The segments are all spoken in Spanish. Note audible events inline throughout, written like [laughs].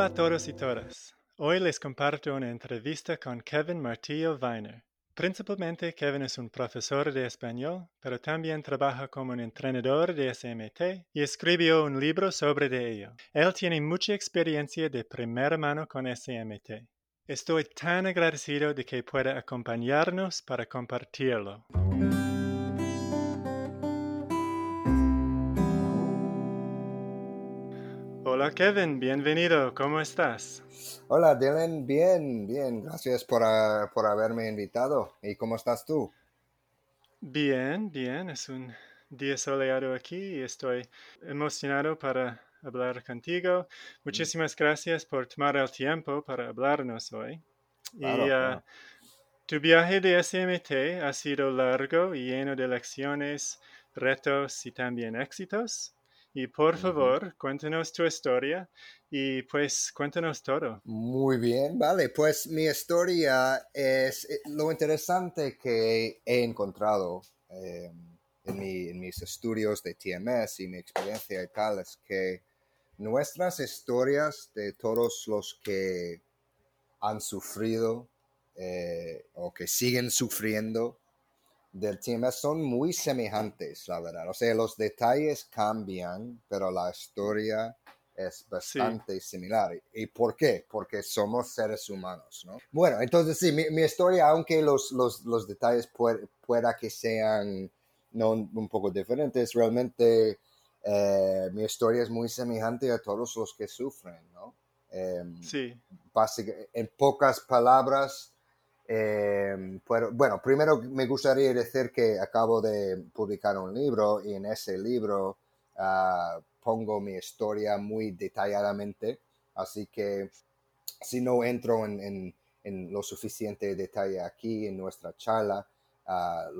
Hola a todos y todas. Hoy les comparto una entrevista con Kevin Martillo Weiner. Principalmente Kevin es un profesor de español, pero también trabaja como un entrenador de SMT y escribió un libro sobre de ello. Él tiene mucha experiencia de primera mano con SMT. Estoy tan agradecido de que pueda acompañarnos para compartirlo. Hola Kevin, bienvenido, ¿cómo estás? Hola Dylan, bien, bien, gracias por, ah, por haberme invitado. ¿Y cómo estás tú? Bien, bien, es un día soleado aquí y estoy emocionado para hablar contigo. Muchísimas gracias por tomar el tiempo para hablarnos hoy. y ah, tu viaje de SMT ha sido largo y lleno de lecciones, retos y también éxitos. Y por favor, cuéntanos tu historia y pues cuéntanos todo. Muy bien, vale. Pues mi historia es eh, lo interesante que he encontrado em, en, mis estudios de TMS y mi experiencia y tal es que nuestras historias de todos los que han sufrido eh, o que siguen sufriendo del tema son muy semejantes, la verdad. O sea, los detalles cambian, pero la historia es bastante similar. ¿Y por qué? Porque somos seres humanos, ¿no? Bueno, entonces sí, mi, historia, aunque los, los, detalles pueda que sean no, un poco diferentes, realmente eh, mi historia es muy semejante a todos los que sufren, ¿no? Em, sí. en pocas palabras, eh, bueno, primero me gustaría decir que acabo de publicar un libro y en ese libro ah, pongo mi historia muy detalladamente, así que si no entro en, lo suficiente detalle aquí en nuestra charla, ah,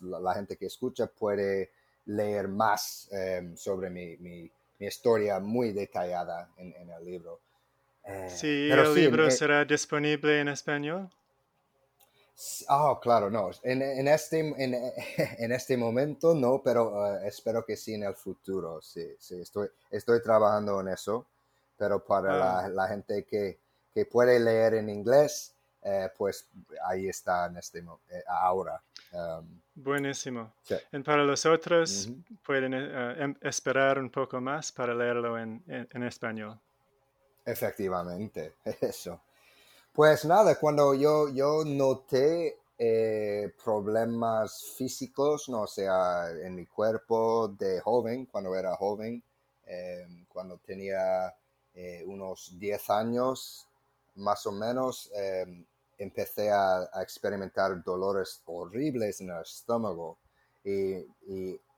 la gente que escucha puede leer más em, sobre mi, historia muy detallada en, el libro. Eh, sí, el libro eh, será disponible en español. Ah, claro, no. En, este, [laughs] en, este momento no, pero eh, espero que sí en el futuro. Sí, sí, estoy, estoy trabajando en eso. Pero para la, ah. gente que, puede leer en inglés, eh, pues ahí está en este eh, ahora. Um, Buenísimo. Y para los otros, pueden em, esperar un poco más para leerlo en, en español. Efectivamente, [laughs] eso. Pues nada, cuando yo, yo noté eh, problemas físicos, no sea, en mi cuerpo de joven, cuando era joven, em, cuando tenía eh, unos 10 años, más o menos, em, empecé a, experimentar dolores horribles en el estómago. Y,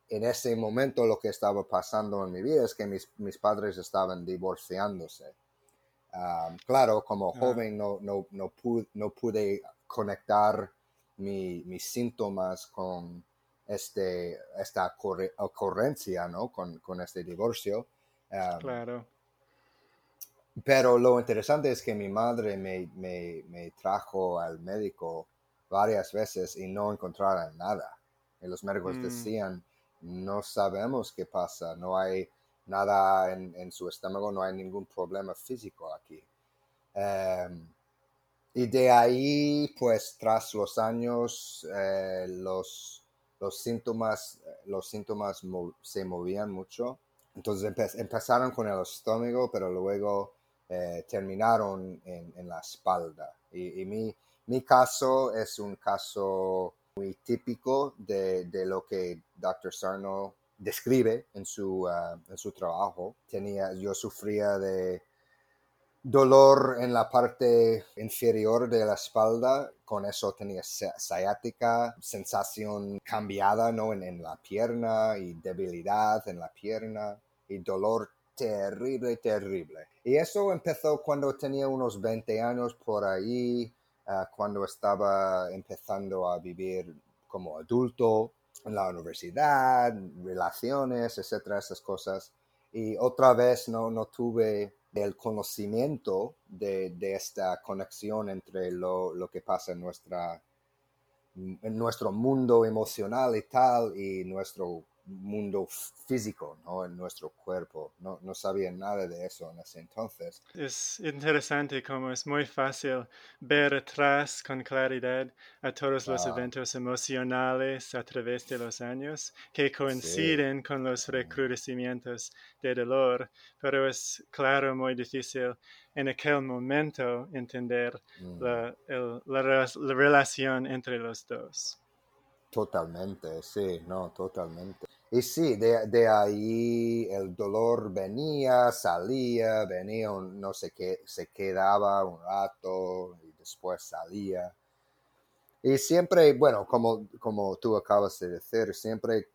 en ese momento lo que estaba pasando en mi vida es que mis, mis padres estaban divorciándose claro, como ah. joven no, no, no, pude, no pude conectar mis síntomas con este, esta ocurrencia, ¿no? Con, con este divorcio. claro. Pero lo interesante es que mi madre me, me, me, trajo al médico varias veces y no encontraron nada. Y los médicos mm. decían, no sabemos qué pasa, no hay nada en, su estómago, no hay ningún problema físico aquí. Em, y de ahí, pues tras los años, eh, los, los, síntomas, los síntomas se movían mucho. Entonces empezaron con el estómago, pero luego eh, terminaron en, la espalda. Y, mi, mi, caso es un caso muy típico de, de lo que Dr. Sarno describe en su, ah, en su trabajo. Tenía, yo sufría de dolor en la parte inferior de la espalda, con eso tenía sciática, sensación cambiada ¿no? en, en la pierna y debilidad en la pierna y dolor terrible, terrible. Y eso empezó cuando tenía unos 20 años por ahí, ah, cuando estaba empezando a vivir como adulto en la universidad, relaciones, etcétera, esas cosas. Y otra vez no, no tuve el conocimiento de, de esta conexión entre lo, lo, que pasa en, nuestra, en nuestro mundo emocional y tal y nuestro mundo físico, ¿no? En nuestro cuerpo. No, no sabía nada de eso en ese entonces. Es interesante como es muy fácil ver atrás con claridad a todos los Ah. eventos emocionales a través de los años que coinciden con los recrudecimientos de dolor, pero es claro muy difícil en aquel momento entender Mm, la, el- la la relación entre los dos. Totalmente, sí, no, totalmente. Y sí, de, de ahí el dolor venía, salía, venía, no sé qué, se quedaba un rato y después salía. Y siempre, bueno, como, como tú acabas de decir, siempre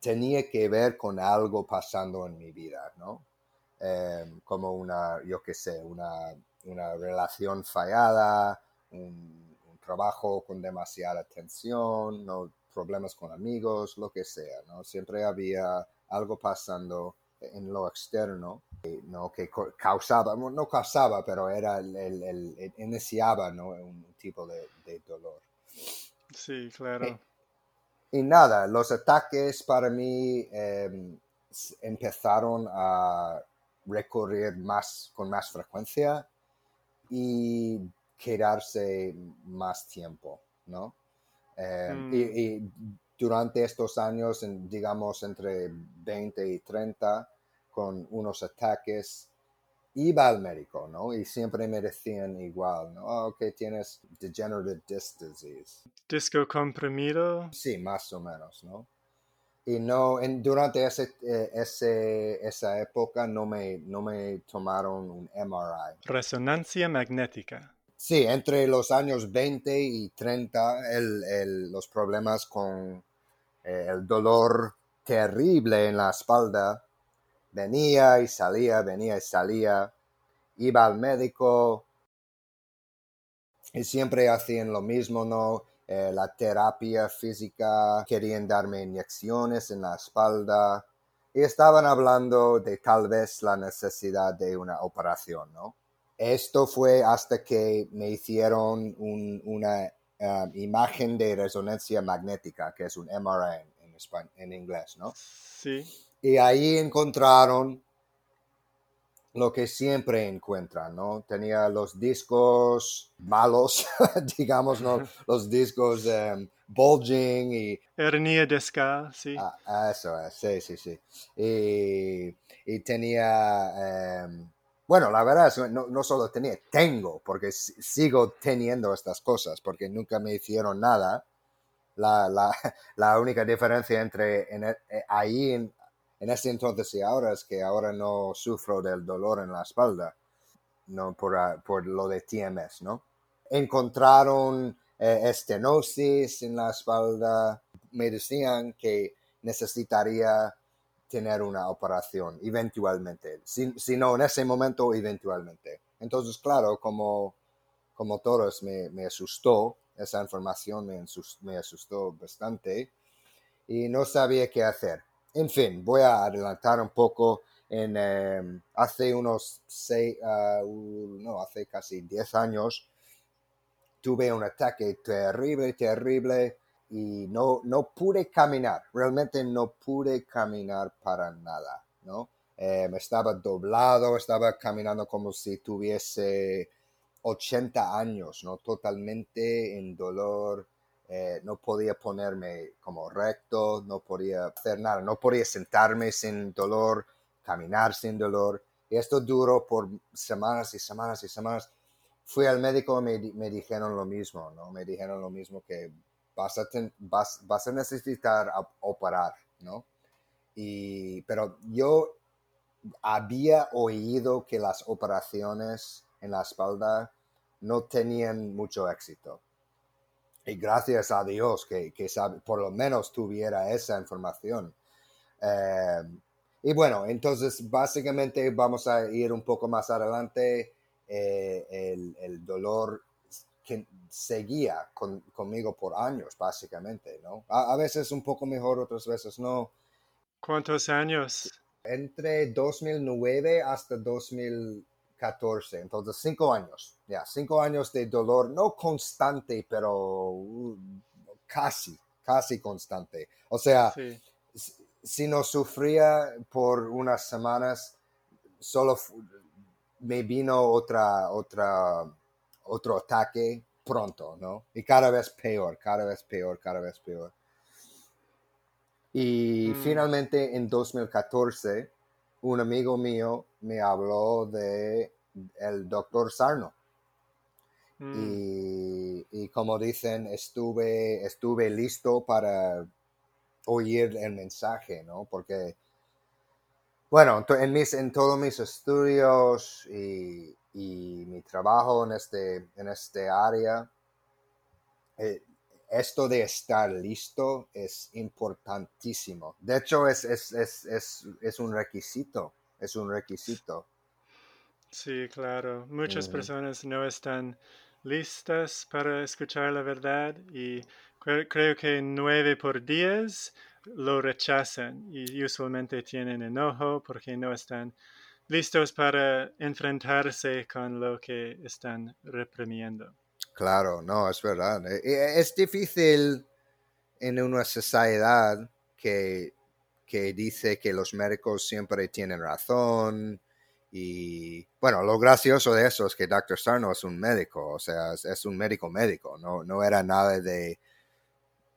tenía que ver con algo pasando en mi vida, ¿no? Em, como una, yo qué sé, una, una relación fallada, un trabajo con demasiada tensión, ¿no? problemas con amigos, lo que sea, ¿no? Siempre había algo pasando en lo externo, eh, ¿no? Que causaba, no causaba, pero era el, el- iniciaba, ¿no? Un tipo de, de dolor. Sí, claro. Eh, Y nada, los ataques para mí em, empezaron a recorrer más con más frecuencia y quedarse más tiempo, ¿no? Em, Mm. y, y durante estos años, en- digamos entre 20 y 30, con unos ataques, iba al médico, ¿no? Y siempre me decían igual, ¿no? "Ah, ok, tienes degenerative disc disease. Disco comprimido. Sí, más o menos, ¿no? Y no, en, durante ese, eh, ese, esa época no me, no me tomaron un MRI. Resonancia magnética. Sí, entre los años 20 y 30, el, el- los problemas con eh, el dolor terrible en la espalda venía y salía, venía y salía. Iba al médico y siempre hacían lo mismo, ¿no? Eh, la terapia física, querían darme inyecciones en la espalda y estaban hablando de tal vez la necesidad de una operación, ¿no? Esto fue hasta que me hicieron un- una um, imagen de resonancia magnética, que es un MRI en, en, espa- en inglés, ¿no? Sí. Y ahí encontraron lo que siempre encuentran, ¿no? Tenía los discos malos, [laughs] digamos, ¿no? [laughs] Los discos em, bulging y Hernia discal, sí. Ah, eso es, sí, sí, sí. Y, y tenía, em, bueno, la verdad es no, no solo tenía, tengo, porque si- sigo teniendo estas cosas, porque nunca me hicieron nada. La, la, [laughs] la única diferencia entre en e- eh, ahí, en, en ese entonces y ahora, es que ahora no sufro del dolor en la espalda, no por, ah, por lo de TMS, ¿no? Encontraron eh, estenosis en la espalda, me decían que necesitaría tener una operación eventualmente. Si, si no en ese momento, eventualmente. Entonces, claro, como, como todos me, me asustó, esa información me, asus- me asustó bastante y no sabía qué hacer. En fin, voy a adelantar un poco. En, eh, hace unos seis, ah, u- no, hace casi 10 años, tuve un ataque terrible, terrible y no, no pude caminar, realmente no pude caminar para nada, ¿no? Eh, estaba doblado, estaba caminando como si tuviese 80 años, ¿no? Totalmente en dolor, eh, no podía ponerme como recto, no podía hacer nada, no podía sentarme sin dolor, caminar sin dolor. Y esto duró por semanas y semanas y semanas fui al médico y me, me dijeron lo mismo, ¿no? Me dijeron lo mismo que vas a, vas, vas a necesitar operar, ¿no? Y, pero yo había oído que las operaciones en la espalda no tenían mucho éxito. Y gracias a Dios que, que por lo menos tuviera esa información. Eh, y bueno, entonces básicamente vamos a ir un poco más adelante. Eh, el, el dolor que seguía con- conmigo por años, básicamente, ¿no? A, a veces un poco mejor, otras veces no. ¿Cuántos años? Entre 2009 hasta 2014, entonces cinco años, ya, cinco años de dolor, no constante, pero uh, casi, casi constante. O sea, si no sufría por unas semanas, solo me vino otra, otra, otro ataque pronto, ¿no? Y cada vez peor, cada vez peor, cada vez peor. Y mm. finalmente en 2014, un amigo mío me habló de el doctor Sarno. Mm. Y, como dicen, estuve, estuve listo para oír el mensaje, ¿no? Porque, bueno, en, mis, en todos mis estudios y, mi trabajo en este, en este área, eh, esto de estar listo es importantísimo. De hecho, es, es, un requisito, es un requisito. Sí, claro. Muchas personas no están listas para escuchar la verdad y creo que nueve por diez lo rechazan y usualmente tienen enojo porque no están listos para enfrentarse con lo que están reprimiendo. Claro, no, es verdad. E, e, es difícil en una sociedad que, que dice que los médicos siempre tienen razón. Y bueno, lo gracioso de eso es que Dr. Sarno es un médico, o sea, es, un médico médico, no, no era nada de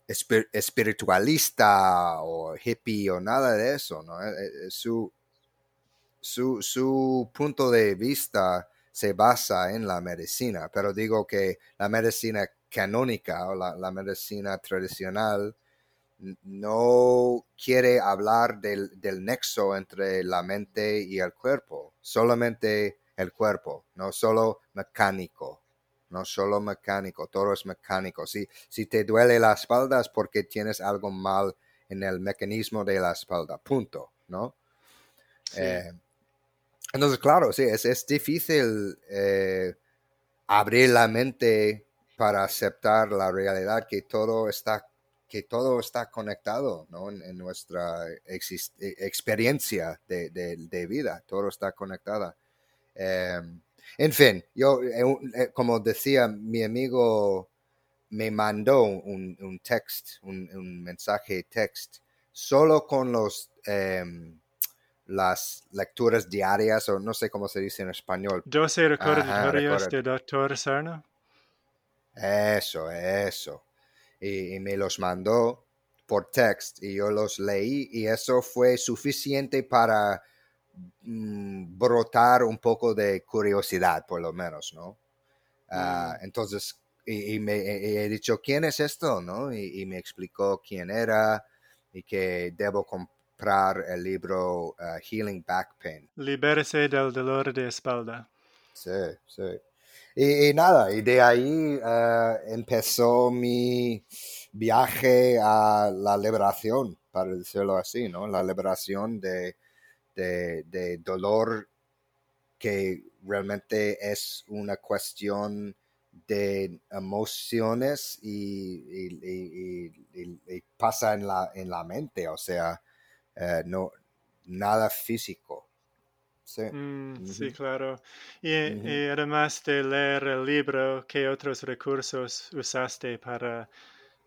espiritualista o hippie o nada de eso, ¿no? E, su, su, su punto de vista se basa en la medicina, pero digo que la medicina canónica o la, medicina tradicional no quiere hablar del, nexo entre la mente y el cuerpo, solamente el cuerpo, no solo mecánico, no solo mecánico, todo es mecánico. Si, si te duele la espalda es porque tienes algo mal en el mecanismo de la espalda, punto, ¿no? Eh, entonces, claro, sí, es, es difícil eh, abrir la mente para aceptar la realidad que todo está, que todo está conectado ¿no? en, nuestra e, experiencia de, vida, todo está conectado. Em, en fin, yo, eh, eh, como decía, mi amigo me mandó un, un text, un, un, mensaje text, solo con los... Em, las lecturas diarias, o no sé cómo se dice en español. 12 recordatorios de Doctor Sarno. Eso, eso. Y, me los mandó por text y yo los leí y eso fue suficiente para mm, brotar un poco de curiosidad, por lo menos, ¿no? Ah, mm. entonces, y, me he dicho, ¿quién es esto? ¿no? Y, me explicó quién era y que debo el libro uh, Healing Back Pain. Libérese del dolor de espalda. Sí, sí. Y, nada, y de ahí uh, empezó mi viaje a la liberación, para decirlo así, ¿no? La liberación de, de, dolor que realmente es una cuestión de emociones y, y, pasa en la, en la mente, o sea, eh, no, nada físico. Sí, mm, claro. Y, además de leer el libro, ¿qué otros recursos usaste para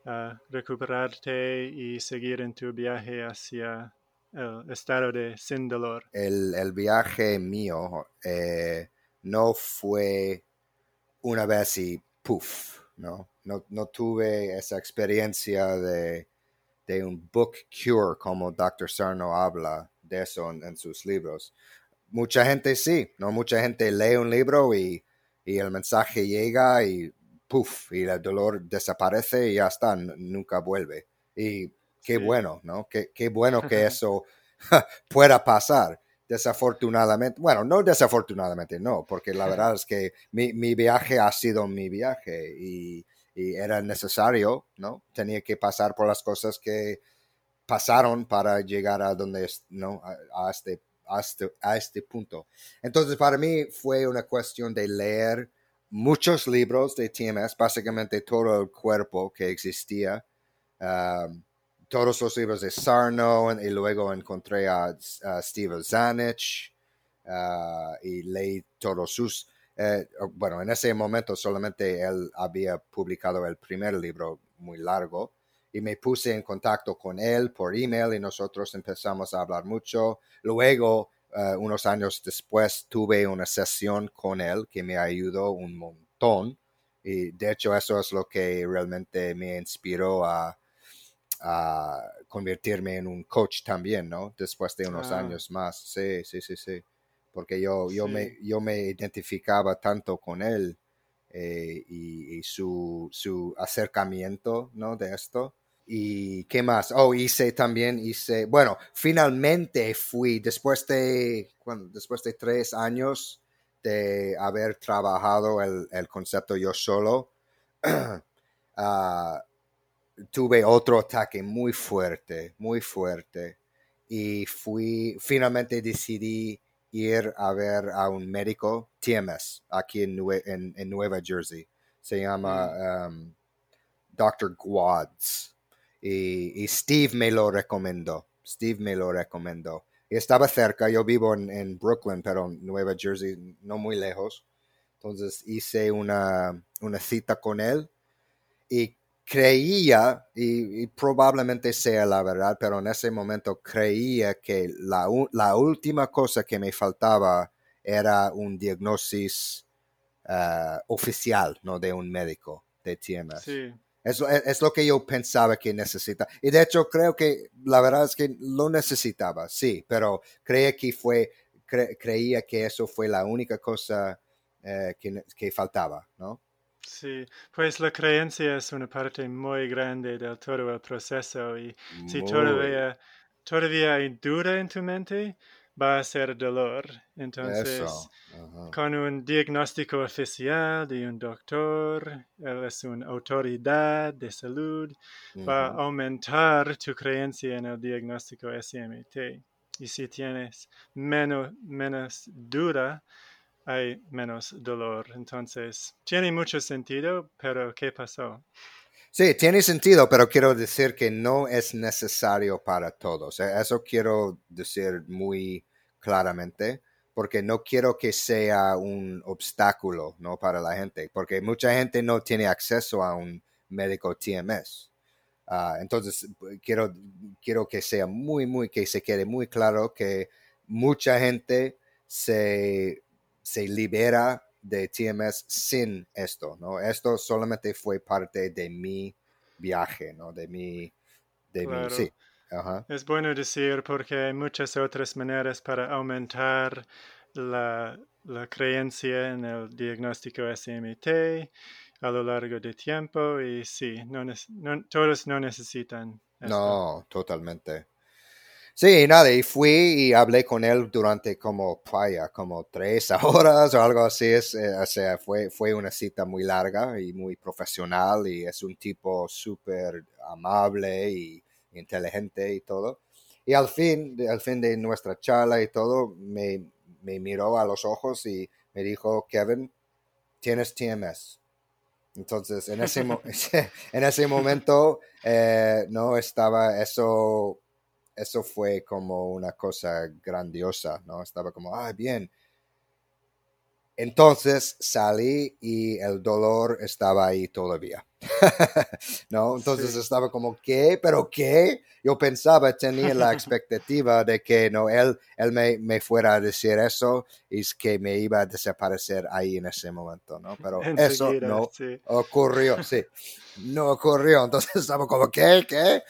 ah, recuperarte y seguir en tu viaje hacia el estado de sin dolor? El, viaje mío eh, no fue una vez y puff, ¿no? No, no tuve esa experiencia de de un book cure, como Dr. Sarno habla de eso en, sus libros. Mucha gente sí, ¿no? Mucha gente lee un libro y, el mensaje llega y puff, y el dolor desaparece y ya está, nunca vuelve. Y qué bueno, ¿no? Qué, qué bueno que eso pueda pasar. Desafortunadamente, bueno, no desafortunadamente, no, porque la verdad es que mi, mi viaje ha sido mi viaje y, y era necesario, ¿no? Tenía que pasar por las cosas que pasaron para llegar a donde, ¿no? A, este, a, este, a este punto. Entonces, para mí fue una cuestión de leer muchos libros de TMS, básicamente todo el cuerpo que existía, um, todos los libros de Sarno, y luego encontré a, Steve Zanich uh, y leí todos sus eh, bueno, en ese momento solamente él había publicado el primer libro muy largo y me puse en contacto con él por email y nosotros empezamos a hablar mucho. Luego, uh, unos años después, tuve una sesión con él que me ayudó un montón. Y de hecho, eso es lo que realmente me inspiró a, a convertirme en un coach también, ¿no? Después de unos Ah. años más. Sí, sí, sí, sí. Porque yo, yo, Sí. me, yo me identificaba tanto con él eh, y, y su, su acercamiento, ¿no? De esto. ¿Y qué más? Oh, hice también, hice, bueno, finalmente fui, después de, ¿cuándo? después de tres años de haber trabajado el, el concepto yo solo, [clears throat] ah, tuve otro ataque muy fuerte, muy fuerte. Y fui, finalmente decidí ir a ver a un médico TMS aquí en, Nue- en, en Nueva Jersey. Se llama um, Dr. Guads. Y, y Steve me lo recomendó. Steve me lo recomendó. Y estaba cerca, yo vivo en, en Brooklyn, pero en Nueva Jersey, no muy lejos. Entonces hice una, una cita con él y creía, y, y probablemente sea la verdad, pero en ese momento creía que la, la última cosa que me faltaba era un diagnosis ah, oficial, ¿no? De un médico de TMS. Sí, Es, lo- es lo que yo pensaba que necesitaba. Y de hecho creo que la verdad es que lo necesitaba, sí, pero creía que fue, cre- creía que eso fue la única cosa eh, que, que faltaba, ¿no? Sí. Pues la creencia es una parte muy grande del todo el proceso y si Muy- todavía, todavía hay duda en tu mente, va a ser dolor. Entonces, con un diagnóstico oficial de un doctor, él es una autoridad de salud, va a aumentar tu creencia en el diagnóstico SMT. Y si tienes menos, menos duda, hay menos dolor. Entonces, tiene mucho sentido, pero ¿qué pasó? Sí, tiene sentido, pero quiero decir que no es necesario para todos. Eh, Eso quiero decir muy claramente, porque no quiero que sea un obstáculo, ¿no? Para la gente, porque mucha gente no tiene acceso a un médico TMS. Ah, entonces, quiero, quiero que sea muy, muy, que se quede muy claro que mucha gente se, se libera de TMS sin esto, ¿no? Esto solamente fue parte de mi viaje, ¿no? De mi, de mi, sí. Ajá. Es bueno decir porque hay muchas otras maneras para aumentar la, la creencia en el diagnóstico SMT a lo largo de tiempo y sí, no, no- todos no necesitan esto. No, totalmente. Sí, nada, y fui y hablé con él durante como, vaya, como tres [laughs] horas o algo así. Es, eh, o sea, fue, fue una cita muy larga y muy profesional y es un tipo súper amable y inteligente y todo. Y al fin, al fin de nuestra charla y todo, me, me miró a los ojos y me dijo, Kevin, tienes TMS. Entonces, en ese, [laughs] en ese momento, eh, no estaba eso, eso fue como una cosa grandiosa, ¿no? Estaba como, ah, bien. Entonces salí y el dolor estaba ahí todavía. [laughs] ¿No? Entonces Sí. estaba como, ¿qué? ¿Pero qué? Yo pensaba, tenía la expectativa de que no, él, él me, me fuera a decir eso y es que me iba a desaparecer ahí en ese momento, ¿no? [laughs] Pero eso no sí. ocurrió, sí. No ocurrió. Entonces estaba como, ¿qué? ¿Qué?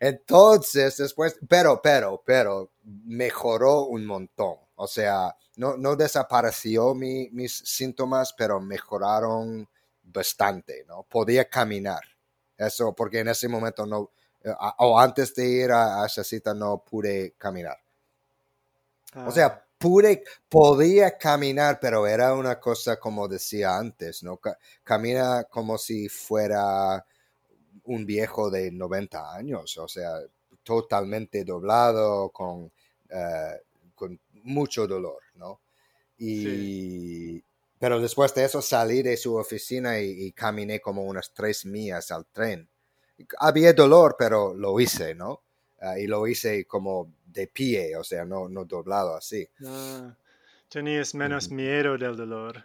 Entonces, después, pero, pero, pero, mejoró un montón. O sea, no, no desapareció mi- mis síntomas, pero mejoraron bastante, ¿no? Podía caminar. Eso, porque en ese momento no, eh, o antes de ir a, a esa cita no pude caminar. O Ah, sea, pude, podía caminar, pero era una cosa como decía antes, ¿no? Ca- camina como si fuera un viejo de 90 años, o sea, totalmente doblado, con, eh, con mucho dolor, ¿no? Y, pero después de eso salí de su oficina y, y caminé como unas tres millas al tren. Había dolor, pero lo hice, ¿no? Ah, y lo hice como de pie, o sea, no, no doblado así. ah, tenías menos miedo del dolor.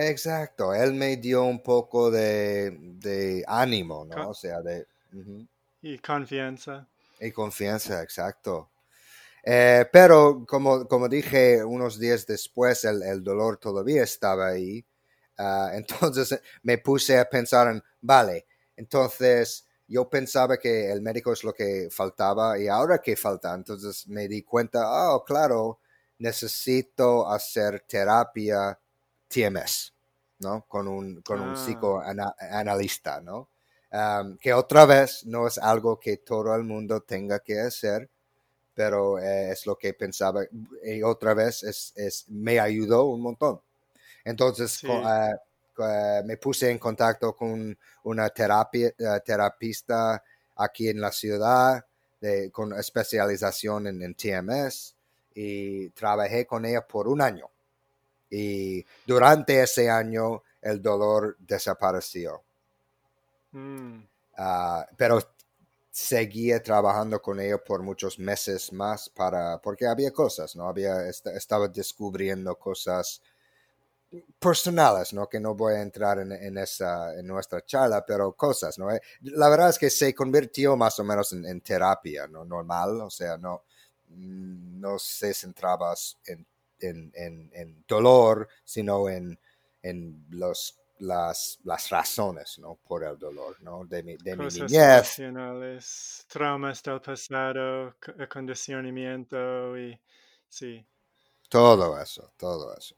Exacto, él me dio un poco de, de ánimo, ¿no? O sea, de... y confianza. Y confianza, exacto. Eh, pero como, como dije, unos días después el, el dolor todavía estaba ahí. Ah, [laughs] entonces me puse a pensar en, vale, entonces yo pensaba que el médico es lo que faltaba y ahora que falta. Entonces me di cuenta, oh, claro, necesito hacer terapia TMS, ¿no? Con un, con un Ah. psicoanalista, ¿no? Um, que otra vez no es algo que todo el mundo tenga que hacer, pero eh, es lo que pensaba. Y otra vez es, es, me ayudó un montón. Entonces Sí. eh, eh, me puse en contacto con una terapia, terapista aquí en la ciudad de- con especialización en, en TMS y trabajé con ella por un año. Y durante ese año el dolor desapareció. Mm, Ah, pero seguía trabajando con ella por muchos meses más para porque había cosas no había est- estaba descubriendo cosas personales no que no voy a entrar en, en esa en nuestra charla pero cosas no Eh, la verdad es que se convirtió más o menos en, en terapia no normal o sea no mm, no se centraba en, en, en, en dolor sino en, en los las, las razones ¿no? por el dolor ¿no? de mi, de mi cosas niñez emocionales, traumas del pasado, co- acondicionamiento y sí. Todo eso, todo eso.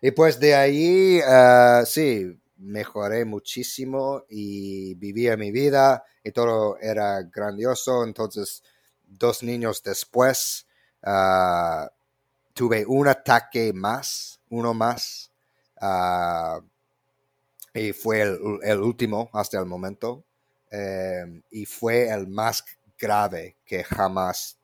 Y pues de ahí, eh, sí, mejoré muchísimo y vivía mi vida y todo era grandioso. Entonces, dos niños después, ah, tuve un ataque más, uno más, ah, y fue el, el último hasta el momento. eh, y fue el más grave que jamás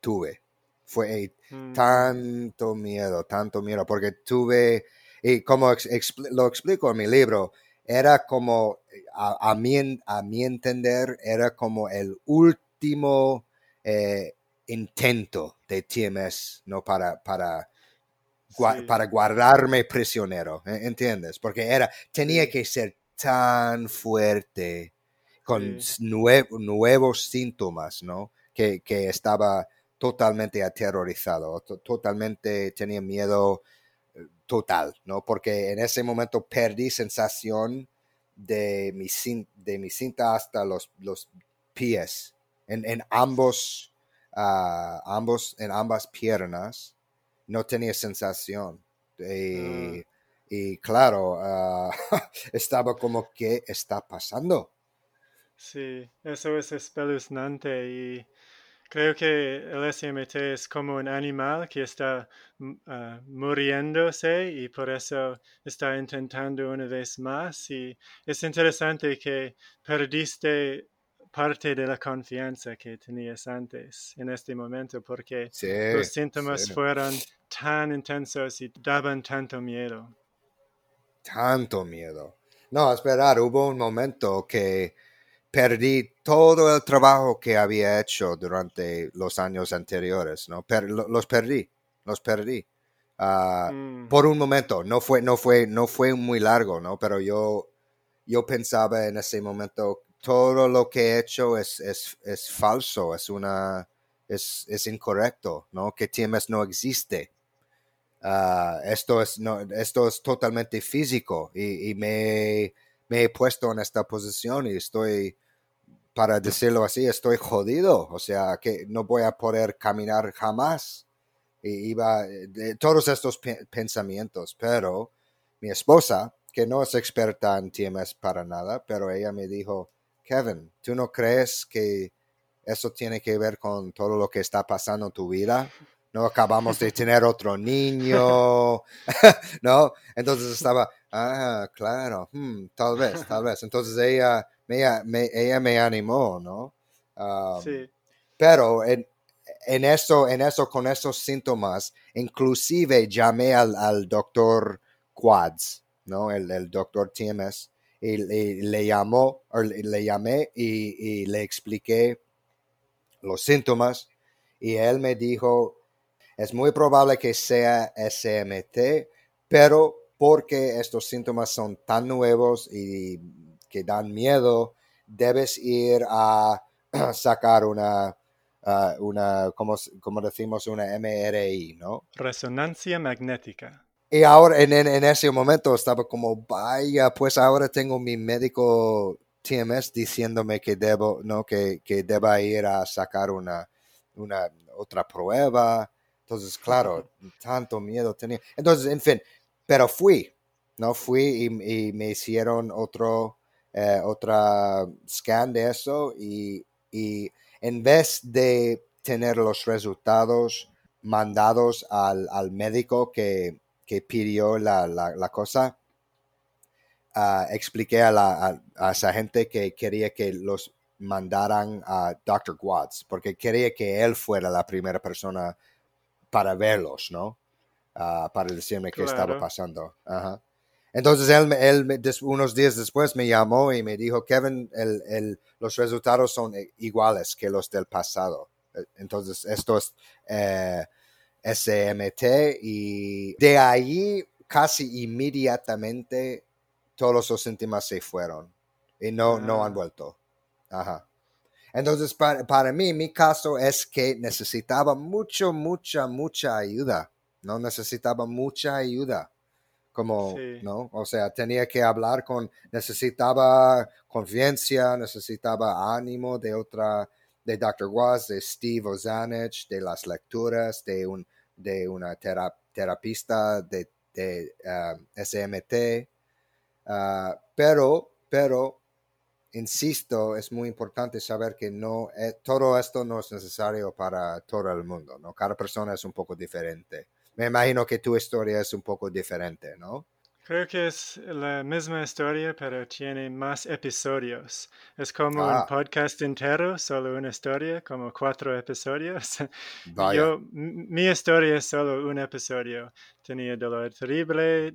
tuve. Fue Mm, tanto miedo, tanto miedo, porque tuve, y como expl- lo explico en mi libro, era como, a, a mi, a mi entender, era como el último eh, intento de TMS, ¿no? Para, para, gua- sí, para guardarme prisionero, ¿eh? ¿entiendes? Porque era, tenía que ser tan fuerte, con Sí. s- nue- nuevos síntomas, ¿no? Que, que estaba totalmente aterrorizado, to- totalmente tenía miedo eh, total, ¿no? Porque en ese momento perdí sensación de mi, de mi cinta hasta los, los pies, en, en ambos, ah, ambos, en ambas piernas, no tenía sensación. Y, Ah. y claro, ah, [laughs] estaba como, ¿qué está pasando? sí, eso es espeluznante y creo que el SMT es como un animal que está ah, muriéndose y por eso está intentando una vez más y es interesante que perdiste parte de la confianza que tenías antes en este momento porque Sí, los síntomas sí. fueron tan intensos y daban tanto miedo. tanto miedo. No, esperar, hubo un momento que perdí todo el trabajo que había hecho durante los años anteriores, ¿no? Per- los perdí, los perdí. Ah, Mm, por un momento, no fue, no fue, no fue muy largo, ¿no? Pero yo, yo pensaba en ese momento, todo lo que he hecho es, es, es falso, es una, es, es incorrecto, ¿no? Que TMS no existe. Ah, esto, es, no, esto es totalmente físico y, y me, me he puesto en esta posición y estoy, para decirlo así, estoy jodido. O sea, que no voy a poder caminar jamás. Y iba todos estos pe- pensamientos, pero mi esposa, que no es experta en TMS para nada, pero ella me dijo, Kevin, ¿tú no crees que eso tiene que ver con todo lo que está pasando en tu vida? No acabamos de tener otro niño, [laughs] ¿no? Entonces estaba, ah, claro, hmm, tal vez, tal vez. Entonces ella me, me- ella me animó, ¿no? Um, sí, pero en, en eso, en eso, con esos síntomas, inclusive llamé al, al doctor Quads, ¿no? El, el doctor TMS, y, y le llamó, le, le llamé y, y le expliqué los síntomas, y él me dijo, es muy probable que sea SMT, pero porque estos síntomas son tan nuevos y que dan miedo, debes ir a [clears throat] sacar una, ah, una como, como decimos, una MRI, ¿no? Resonancia magnética. Y ahora, en, en, ese momento, estaba como, vaya, pues ahora tengo mi médico TMS diciéndome que debo, ¿no? Que, que deba ir a sacar una, una otra prueba. Entonces, claro, tanto miedo tenía. Entonces, en fin, pero fui, ¿no? Fui y, me hicieron otro, eh, otra scan de eso y, y en vez de tener los resultados mandados al, al médico que, que pidió la, la, cosa, uh, expliqué a, la, a, esa gente que quería que los mandaran a Dr. Watts, porque quería que él fuera la primera persona para verlos, ¿no? Uh, para decirme qué estaba pasando. Entonces él, él, unos días después me llamó y me dijo, Kevin, el, el, los resultados son iguales que los del pasado. Entonces esto es eh, SMT y de ahí casi inmediatamente todos los síntomas se fueron y no, no han ah. vuelto. Ajá. Entonces, para, para, mí, mi caso es que necesitaba mucho, mucha, mucha ayuda. No necesitaba mucha ayuda. Como, ¿no? O sea, tenía que hablar con, necesitaba confianza, necesitaba ánimo de otra, de Dr. Was, de Steve Ozanich, de las lecturas, de, un, de una terapista de, de um, SMT. Uh, pero, pero, insisto, es muy importante saber que no, eh, todo esto no es necesario para todo el mundo, ¿no? Cada persona es un poco diferente. Me imagino que tu historia es un poco diferente, ¿no? Creo que es la misma historia, pero tiene más episodios. Es como un ah. podcast entero, solo una historia, como cuatro episodios. [laughs] Yo, mi historia es solo un episodio. Tenía dolor terrible,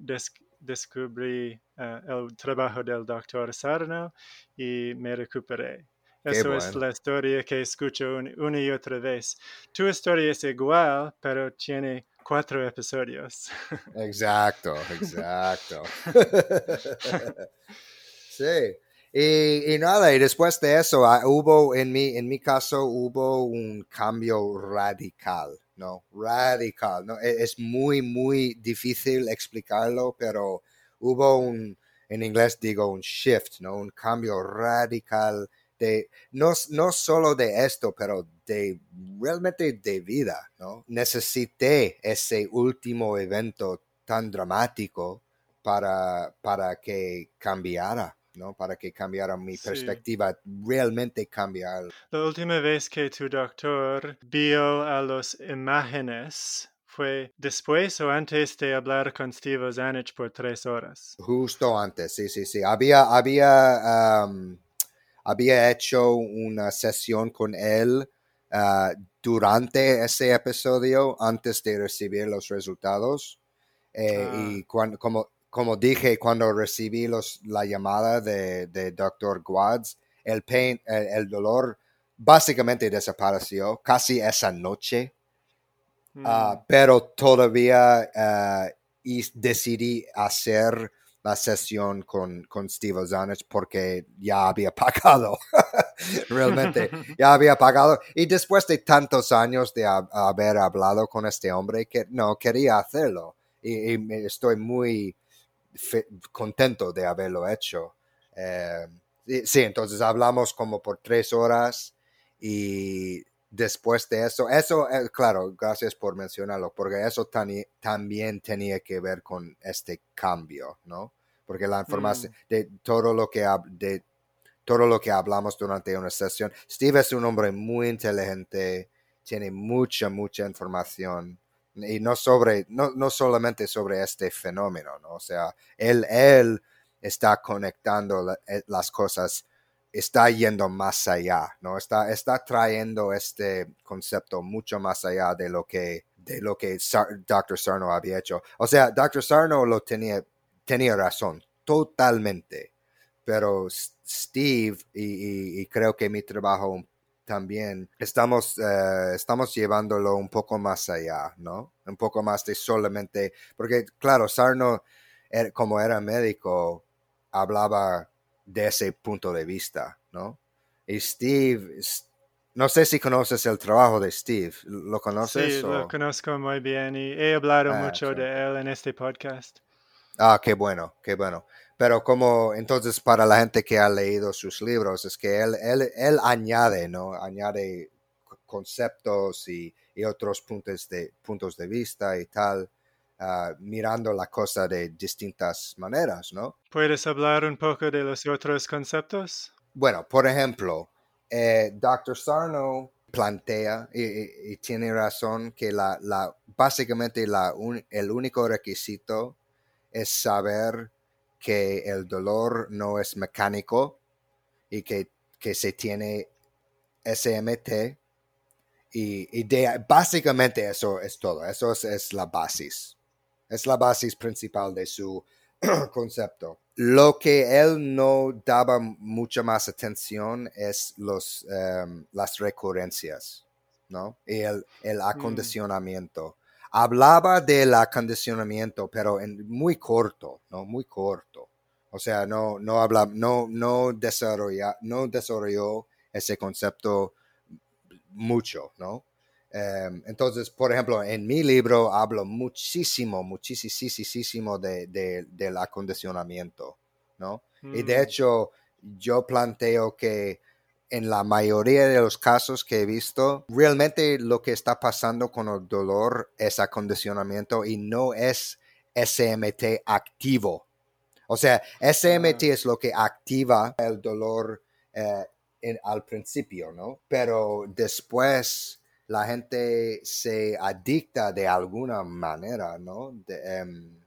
descubrí eh, el trabajo del doctor Sarno y me recuperé. Eso es la historia que escucho una y otra vez. Tu historia es igual, pero tiene cuatro episodios. Exacto, [laughs] exacto. [laughs] sí. Y, nada, y después de eso, ah, hubo, en mi, en mi caso, hubo un cambio radical, ¿no? Radical, ¿no? E, es muy, muy difícil explicarlo, pero hubo un, en inglés digo, un shift, ¿no? Un cambio radical de, no, no solo de esto, pero de realmente de vida, ¿no? Necesité ese último evento tan dramático para, para que cambiara. ¿no? Para que cambiara mi perspectiva, realmente cambiar. La última vez que tu doctor vio a las imágenes fue después o antes de hablar con Steve Zanich por tres horas. Justo antes, sí, sí, sí. Había, había, había hecho una sesión con él Ah, durante ese episodio antes de recibir los resultados. Eh, y ah. cuando, como, como dije, cuando recibí los, la llamada de, de Dr. Guads, el, pain, el, dolor básicamente desapareció casi esa noche. Ah, mm. pero todavía decidí hacer la sesión con, con Steve Ozanich porque ya había [laughs] pagado, [laughs] realmente, [laughs] ya había pagado. Y después de tantos años de haber hablado con este hombre, que no quería hacerlo. Y, estoy muy contento de haberlo hecho. Eh, sí, entonces hablamos como por tres horas y después de eso, eso, eh, claro, gracias por mencionarlo, porque eso también tenía que ver con este cambio, ¿no? Porque la información mm. de todo lo que de todo lo que hablamos durante una sesión. Steve es un hombre muy inteligente, tiene mucha, mucha información y no sobre, no, no solamente sobre este fenómeno, ¿no? O sea, él, él está conectando eh, las cosas, está yendo más allá, ¿no? Está, está trayendo este concepto mucho más allá de lo que, de lo que Dr. Sarno había hecho. O sea, Dr. Sarno lo tenía tenía razón, totalmente. Pero Steve y, creo que mi trabajo también estamos, eh, estamos llevándolo un poco más allá, ¿no? Un poco más de solamente, porque claro, Sarno, er, como era médico, hablaba de ese punto de vista, ¿no? Y Steve, no sé si conoces el trabajo de Steve, ¿lo conoces? Sí, lo conozco muy bien y he hablado Ah, mucho sí. de él en este podcast. Ah, qué bueno, qué bueno. Pero como entonces para la gente que ha leído sus libros, es que él, él, él añade, ¿no? Añade co- conceptos y, y otros puntos de, puntos de vista y tal, ah, mirando la cosa de distintas maneras, ¿no? ¿Puedes hablar un poco de los otros conceptos? Bueno, por ejemplo, eh, Dr. Sarno plantea y, y- y tiene razón que la, la, básicamente la un- el único requisito es saber que el dolor no es mecánico y que, que se tiene SMT y, y de- básicamente eso es todo, eso es, es la basis, es la basis principal de su [clears throat] concepto. Lo que él no daba mucha más atención es los, em, las recurrencias, ¿no? Y el, el acondicionamiento. Hablaba del acondicionamiento, pero en muy corto, ¿no? Muy corto. O sea, no, no habla, no, no desarrolla, no desarrolló ese concepto mucho, ¿no? Em, entonces, por ejemplo, en mi libro hablo muchísimo, muchísimo de, de- del acondicionamiento, ¿no? Y de Mm, hecho, yo planteo que en la mayoría de los casos que he visto, realmente lo que está pasando con el dolor es acondicionamiento y no es SMT activo. O sea, SMT es lo que activa el dolor eh, en- al principio, ¿no? Pero después la gente se adicta de alguna manera, ¿no? De, em,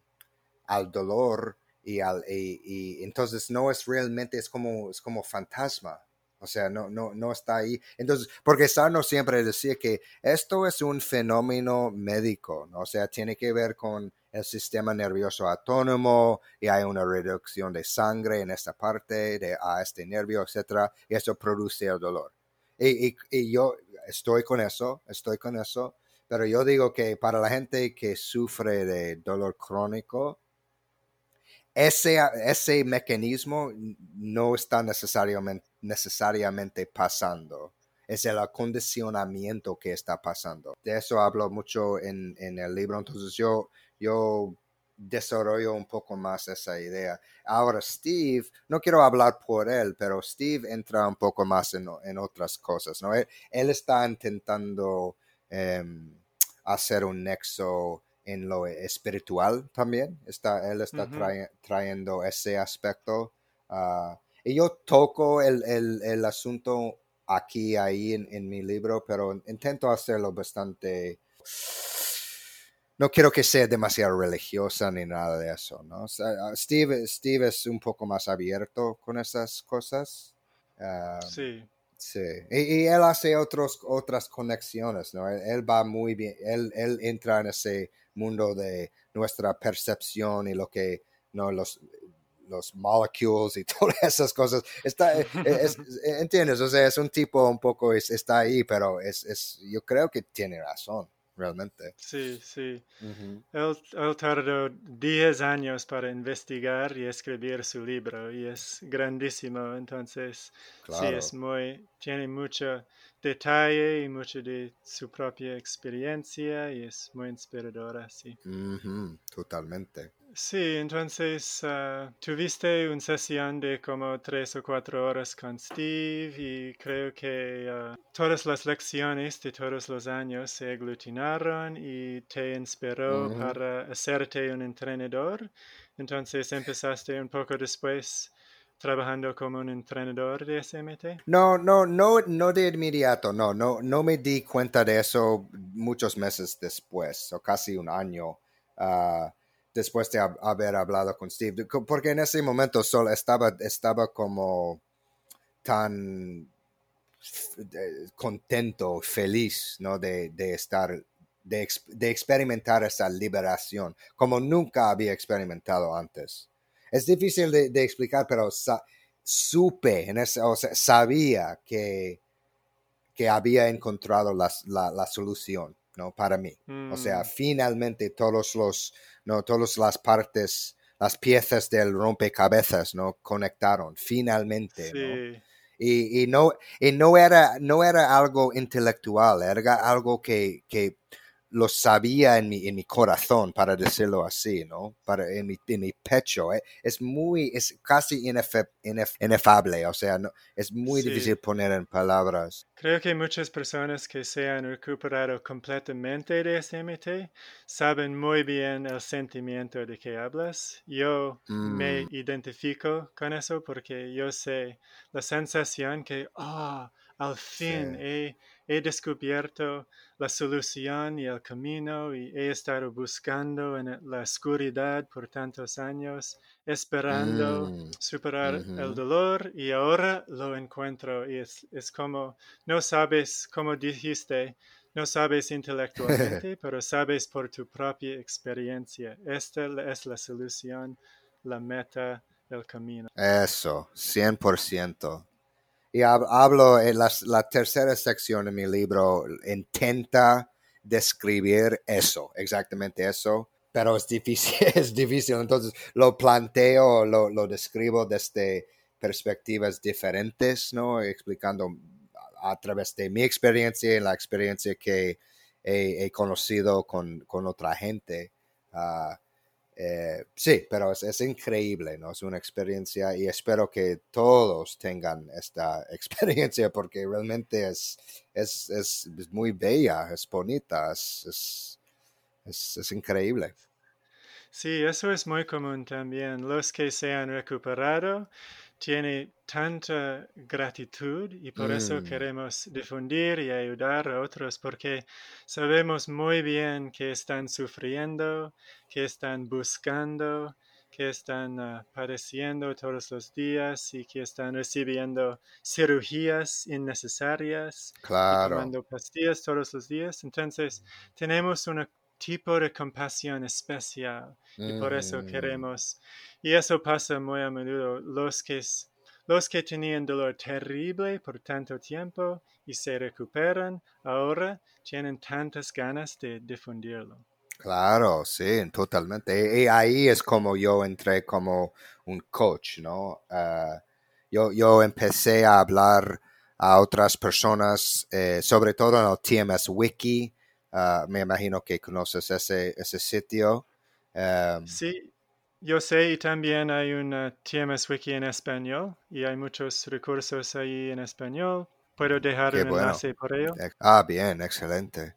al dolor y al y, y entonces no es realmente es como es como fantasma o sea no no no está ahí entonces porque Sarno siempre decía que esto es un fenómeno médico ¿no? o sea tiene que ver con el sistema nervioso autónomo y hay una reducción de sangre en esta parte de a este nervio etcétera y eso produce el dolor y, y- y yo estoy con eso estoy con eso pero yo digo que para la gente que sufre de dolor crónico ese, ese mecanismo no está necesariamente, necesariamente pasando. Es el acondicionamiento que está pasando. De eso hablo mucho en, en el libro. Entonces yo, yo desarrollo un poco más esa idea. Ahora, Steve, no quiero hablar por él, pero Steve entra un poco más en, en otras cosas. ¿no? Él, él está intentando em, hacer un nexo en lo espiritual también. Está, él está trae- trayendo ese aspecto. ah, yo toco el, el- el asunto aquí, ahí en, en mi libro, pero intento hacerlo bastante... No quiero que sea demasiado religiosa ni nada de eso, ¿no? O sea, Steve, Steve es un poco más abierto con esas cosas. Ah, sí, Sí, y, y él hace otros, otras conexiones, ¿no? Él, él va muy bien, él, él entra en ese mundo de nuestra percepción y lo que, ¿no? Los, los molecules y [laughs] todas esas cosas. Está, es- es- [laughs] ¿Entiendes? O sea, es un tipo un poco, es- está ahí, pero es, es, yo creo que tiene razón, realmente. sí, sí. Ujú. Él, él tardó 10 años para investigar y escribir su libro y es grandísimo, entonces sí, es muy, tiene mucho detalle y mucho de su propia experiencia y es muy inspiradora, sí. Ujú, Totalmente. Sí, entonces ah, tuviste una sesión de como tres o cuatro horas con Steve y creo que ah, todas las lecciones de todos los años se aglutinaron y te inspiró Ujú. para hacerte un entrenador. Entonces empezaste un poco después trabajando como un entrenador de SMT. No, no, no, no de inmediato, no, no, no me di cuenta de eso muchos meses después, o casi un año ah, después de hab- haber hablado con Steve, porque en ese momento solo estaba, estaba como tan de- contento, feliz, ¿no? De, de estar, de, de experimentar esa liberación, como nunca había experimentado antes. Es difícil de, de explicar, pero sa- supe, en ese, o sea, sabía que, que había encontrado la, la solución, ¿no? Para mí. O sea, Mm, finalmente todos los, no, todas las partes las piezas del rompecabezas, ¿no? Conectaron finalmente, ¿no? Y, y, no, y no, era, no era algo intelectual, era algo que, que lo sabía en mi, en mi corazón, para decirlo así, ¿no? Para, en, mi, en mi pecho. Eh, es muy, es casi inefable, o sea, no, es muy difícil poner en palabras. Creo que muchas personas que se han recuperado completamente de SMT saben muy bien el sentimiento de que hablas. Yo me mm. identifico con eso porque yo sé la sensación que, ah, al fin he he descubierto la solución y el camino y he estado buscando en la oscuridad por tantos años, esperando mm, superar el dolor y ahora lo encuentro y es, es como, no sabes, como dijiste, no sabes intelectualmente, [laughs] pero sabes por tu propia experiencia. Esta es la solución, la meta, el camino. Eso, 100%. Y hablo en la, tercera sección de mi libro, intenta describir eso, exactamente eso, pero es difícil, [laughs] es difícil. Entonces lo planteo, lo, lo describo desde perspectivas diferentes, ¿no? Explicando a, través de mi experiencia y la experiencia que he, conocido con, otra gente. Ah, eh, sí, pero es, increíble, ¿no? Es una experiencia y espero que todos tengan esta [laughs] experiencia porque realmente es, es, muy bella, es bonita, es, es, increíble. Sí, eso es muy común también. Los que se han recuperado tiene tanta gratitud y por eso mm. queremos difundir y ayudar a otros porque sabemos muy bien que están sufriendo, que están buscando, que están ah, padeciendo todos los días y que están recibiendo cirugías innecesarias, claro. tomando pastillas todos los días. Entonces, tenemos un tipo de compasión especial y por eso mm. queremos y eso pasa muy a menudo. Los que, los que tenían dolor terrible por tanto tiempo y se recuperan ahora tienen tantas ganas de difundirlo. Claro, sí, totalmente. Y ahí es como yo entré como un coach, ¿no? Ah, yo, yo empecé a hablar a otras personas, eh, sobre todo en el TMS Wiki. Ah, me imagino que conoces ese, ese sitio. Em, sí, yo sé, y también hay una TMS Wiki en español y hay muchos recursos ahí en español. Puedo dejar un enlace por ello. Ah, bien, excelente.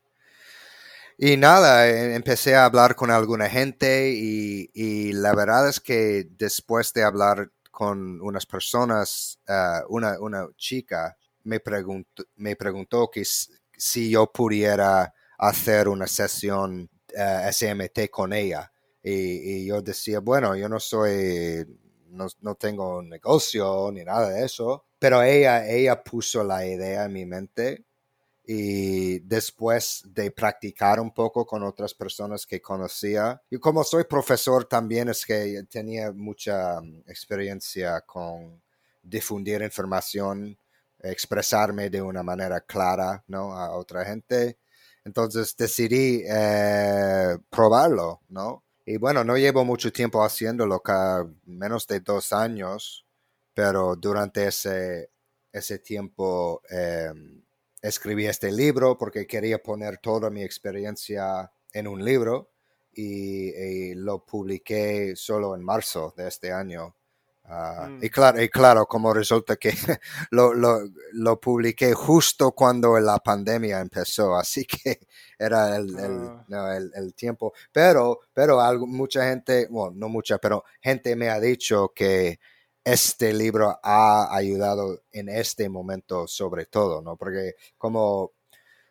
Y nada, e, empecé a hablar con alguna gente y, la verdad es que después de hablar con unas personas, ah, una, una, chica me preguntó, me preguntó que si yo pudiera hacer una sesión ah, SMT con ella. Y, yo decía, bueno, yo no soy, no, no, tengo negocio ni nada de eso, pero ella, ella puso la idea en mi mente y después de practicar un poco con otras personas que conocía, y como soy profesor también es que tenía mucha mm, experiencia con difundir información, expresarme de una manera clara, ¿no? A otra gente. Entonces decidí eh, probarlo, ¿no? Y bueno, no llevo mucho tiempo haciéndolo, menos de dos años, pero durante ese, ese tiempo em, escribí este libro porque quería poner toda mi experiencia en un libro y, lo publiqué solo en marzo de este año. Ah, mm. y, claro, y claro, como resulta que [laughs] lo, lo, lo, publiqué justo cuando la pandemia empezó, así [laughs] que era el, ah. el, el, tiempo. Pero, pero algo, mucha gente, bueno, no mucha, pero gente me ha dicho que este libro ha ayudado en este momento sobre todo, ¿no? Porque como,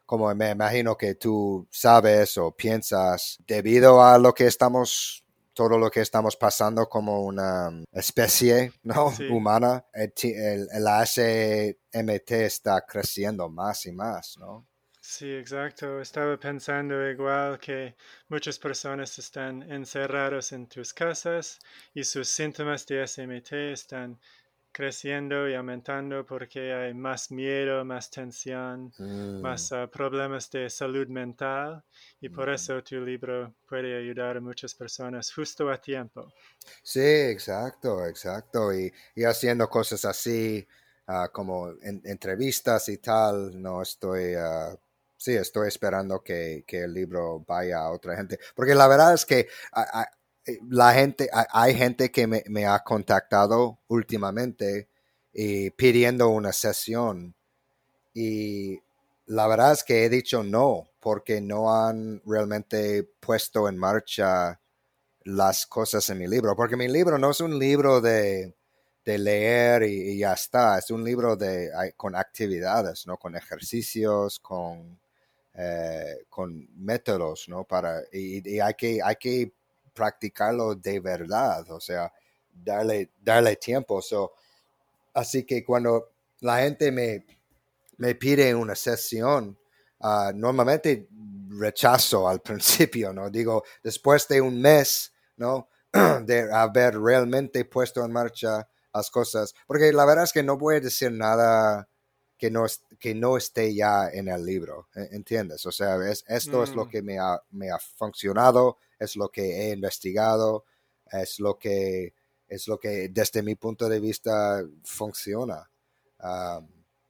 como me imagino que tú sabes o piensas, debido a lo que estamos todo lo que estamos pasando como una especie ¿no? [laughs] humana, el, el, el ASMT está creciendo más y más, ¿no? Sí, exacto. Estaba pensando igual que muchas personas están encerrados en tus casas y sus síntomas de SMT están creciendo y aumentando porque hay más miedo, más tensión, más ah, problemas de salud mental y por mm. eso tu libro puede ayudar a muchas personas justo a tiempo. Sí, exacto, exacto. Y, y haciendo cosas así, ah, como en- entrevistas y tal, no estoy, ah, sí, estoy esperando que, que el libro vaya a otra gente. Porque la verdad es que la gente, hay gente que me, ha contactado últimamente y pidiendo una sesión. Y la verdad es que he dicho no, porque no han realmente puesto en marcha las cosas en mi libro, porque mi libro no es un libro de, de leer y, ya está, es un libro de, con actividades, ¿no? Con ejercicios, con, eh, con métodos, ¿no? Para, y, y hay, que, hay que practicarlo de verdad, o sea, darle, darle tiempo. So, así que cuando la gente me, me pide una sesión, ah, normalmente rechazo al [laughs] principio, ¿no? Digo, después de un mes, ¿no? [clears throat] De haber realmente puesto en marcha las cosas, porque la verdad es que no voy a decir nada que no, que no esté ya en el libro, ¿eh? ¿entiendes? O sea, es, esto es lo Mm, que me ha, me ha funcionado, es lo que he investigado, es lo que, es lo que desde mi punto de vista funciona. Um,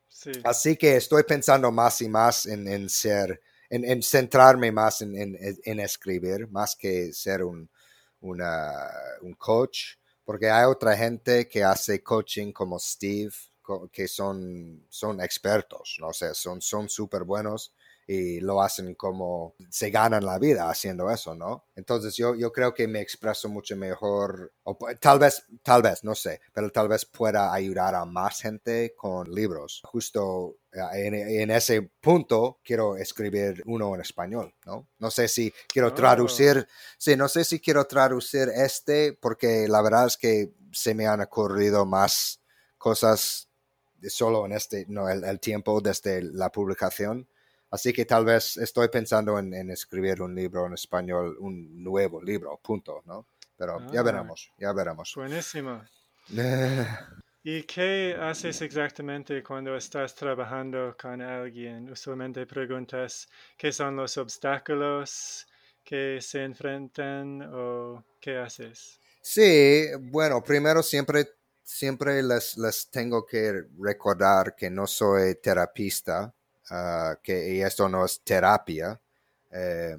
sí. Así que estoy pensando más y más en, en ser, en, en centrarme más en, en- escribir, más que ser un, una- un coach, porque hay otra gente que hace coaching como Steve, que son, son expertos, no sé, son son súper buenos y lo hacen como se ganan la vida haciendo eso, ¿no? Entonces yo, yo creo que me expreso mucho mejor, o tal vez, tal vez, no sé, pero tal vez pueda ayudar a más gente con libros. Justo eh, en, en ese punto quiero escribir uno en español, ¿no? No sé si quiero Oh, traducir, sí, no sé si quiero traducir este, porque la verdad es que se me han ocurrido más cosas solo en este, no, el, el tiempo desde la publicación. Así que tal vez estoy pensando en, en escribir un libro en español, un nuevo libro, punto, ¿no? Pero ya ah, veremos, ya veremos. buenísimo. [laughs] ¿Y qué haces exactamente cuando estás trabajando con alguien? Usualmente preguntas qué son los obstáculos que se enfrentan o qué haces. Sí, bueno, primero siempre, siempre les, les tengo que recordar que no soy terapista, ah, que y esto no es terapia, eh,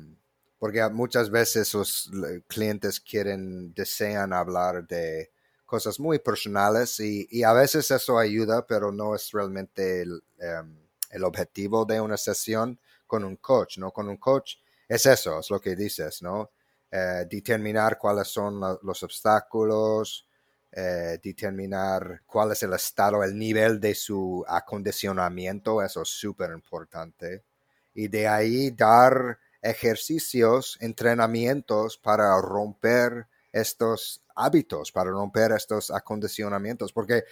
porque muchas veces los clientes quieren, desean hablar de cosas muy personales y, y a veces eso ayuda, pero no es realmente el, em, objetivo de una sesión con un coach, ¿no? Con un coach es eso, es lo que dices, ¿no? eh, determinar cuáles son los obstáculos, eh, determinar cuál es el estado, el nivel de su acondicionamiento, eso es súper importante. Y de ahí dar ejercicios, entrenamientos para romper estos hábitos, para romper estos acondicionamientos, porque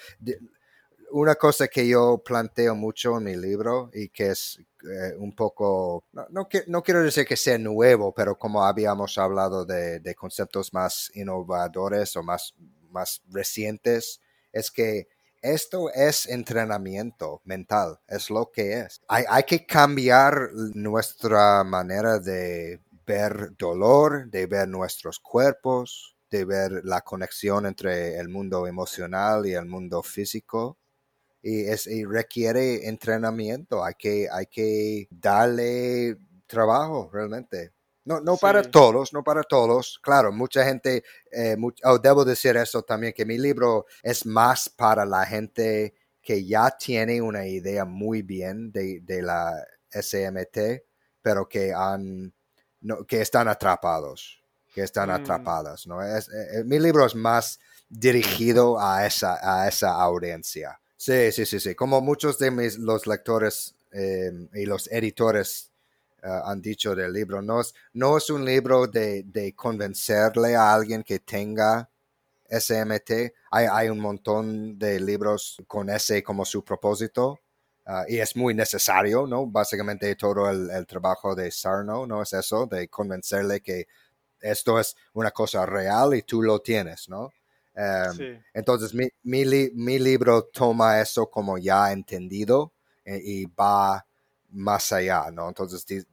una cosa que yo planteo mucho en mi libro y que es eh, un poco, no, no, no quiero decir que sea nuevo, pero como habíamos hablado de, de conceptos más innovadores o más, más recientes, es que esto es entrenamiento mental, es lo que es. Hay, hay que cambiar nuestra manera de ver dolor, de ver nuestros cuerpos, de ver la conexión entre el mundo emocional y el mundo físico y, es, y requiere entrenamiento, hay que, hay que darle trabajo realmente. No, no para Sí, todos, no para todos. Claro, mucha gente, eh, much- oh, debo decir eso también, que mi libro es más para la gente que ya tiene una idea muy bien de, de la SMT, pero que, han, no, que están atrapados, que están mm, atrapadas. ¿no? Es, eh, eh, mi libro es más dirigido a esa, a esa audiencia. Sí, sí, sí, sí. Como muchos de mis, los lectores eh, y los editores eh, han dicho del libro, no es, no es un libro de, de convencerle a alguien que tenga SMT. Hay, hay un montón de libros con ese como su propósito. ah, y es muy necesario, ¿no? Básicamente todo el, el trabajo de Sarno, ¿no? Es eso, de convencerle que esto es una cosa real y tú lo tienes, ¿no? Em, Sí. Entonces mi, mi, li- mi libro toma eso como ya entendido eh, y va más allá, ¿no? Entonces di-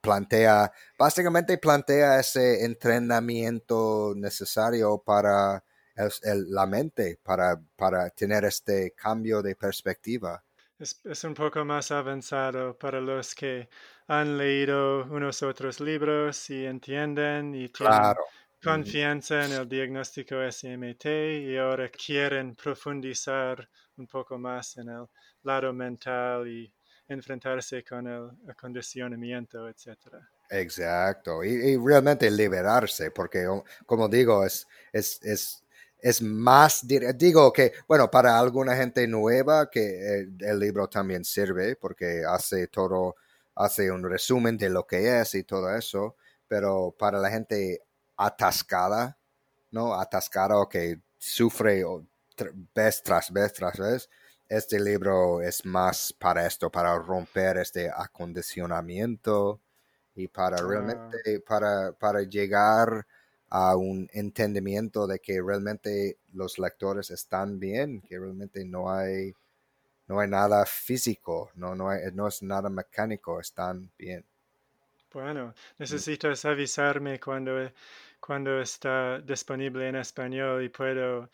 plantea, básicamente plantea ese entrenamiento necesario para el- el- la mente, para, para tener este cambio de perspectiva. Es, es un poco más avanzado para los que han leído unos otros libros y entienden y tienen Claro. confianza en el diagnóstico SMT y ahora quieren profundizar un poco más en el lado mental y enfrentarse con el acondicionamiento, etc. Exacto, y, realmente liberarse, porque como digo, es, es, es, es más, digo que, bueno, para alguna gente nueva que eh, el libro también sirve, porque hace todo, hace un resumen de lo que es y todo eso, pero para la gente atascada, ¿no? Atascada o que sufre vez tras vez tras vez, este libro es más para esto, para romper este acondicionamiento y para Ah. realmente para, para llegar a un entendimiento de que realmente los lectores están bien, que realmente no hay no hay nada físico, no, no, hay- no es nada mecánico, están bien. Bueno, necesitas avisarme cuando, cuando está disponible en español y puedo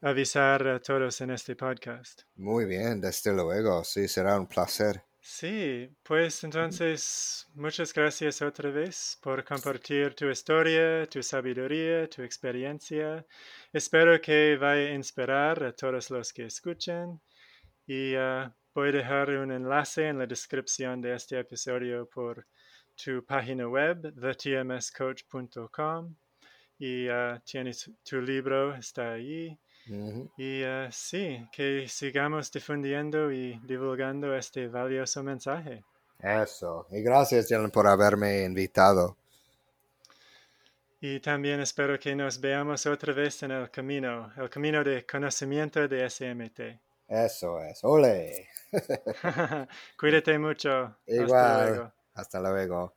avisar a todos en este podcast. Muy bien, desde luego, sí, será un placer. Sí, pues entonces muchas gracias otra vez por compartir tu historia, tu sabiduría, tu experiencia. Espero que vaya a inspirar a todos los que escuchen y ah, voy a dejar un enlace en la descripción de este episodio por tu página web, thetmscoach.com y ah, tienes tu libro, está ahí. Y ah, sí, que sigamos difundiendo y divulgando este valioso mensaje. Eso, y gracias, Dylan, por haberme invitado. Y también espero que nos veamos otra vez en el camino, el camino de conocimiento de SMT. Eso es, ole. [laughs] Cuídate mucho. Hasta Igual. luego. Hasta luego.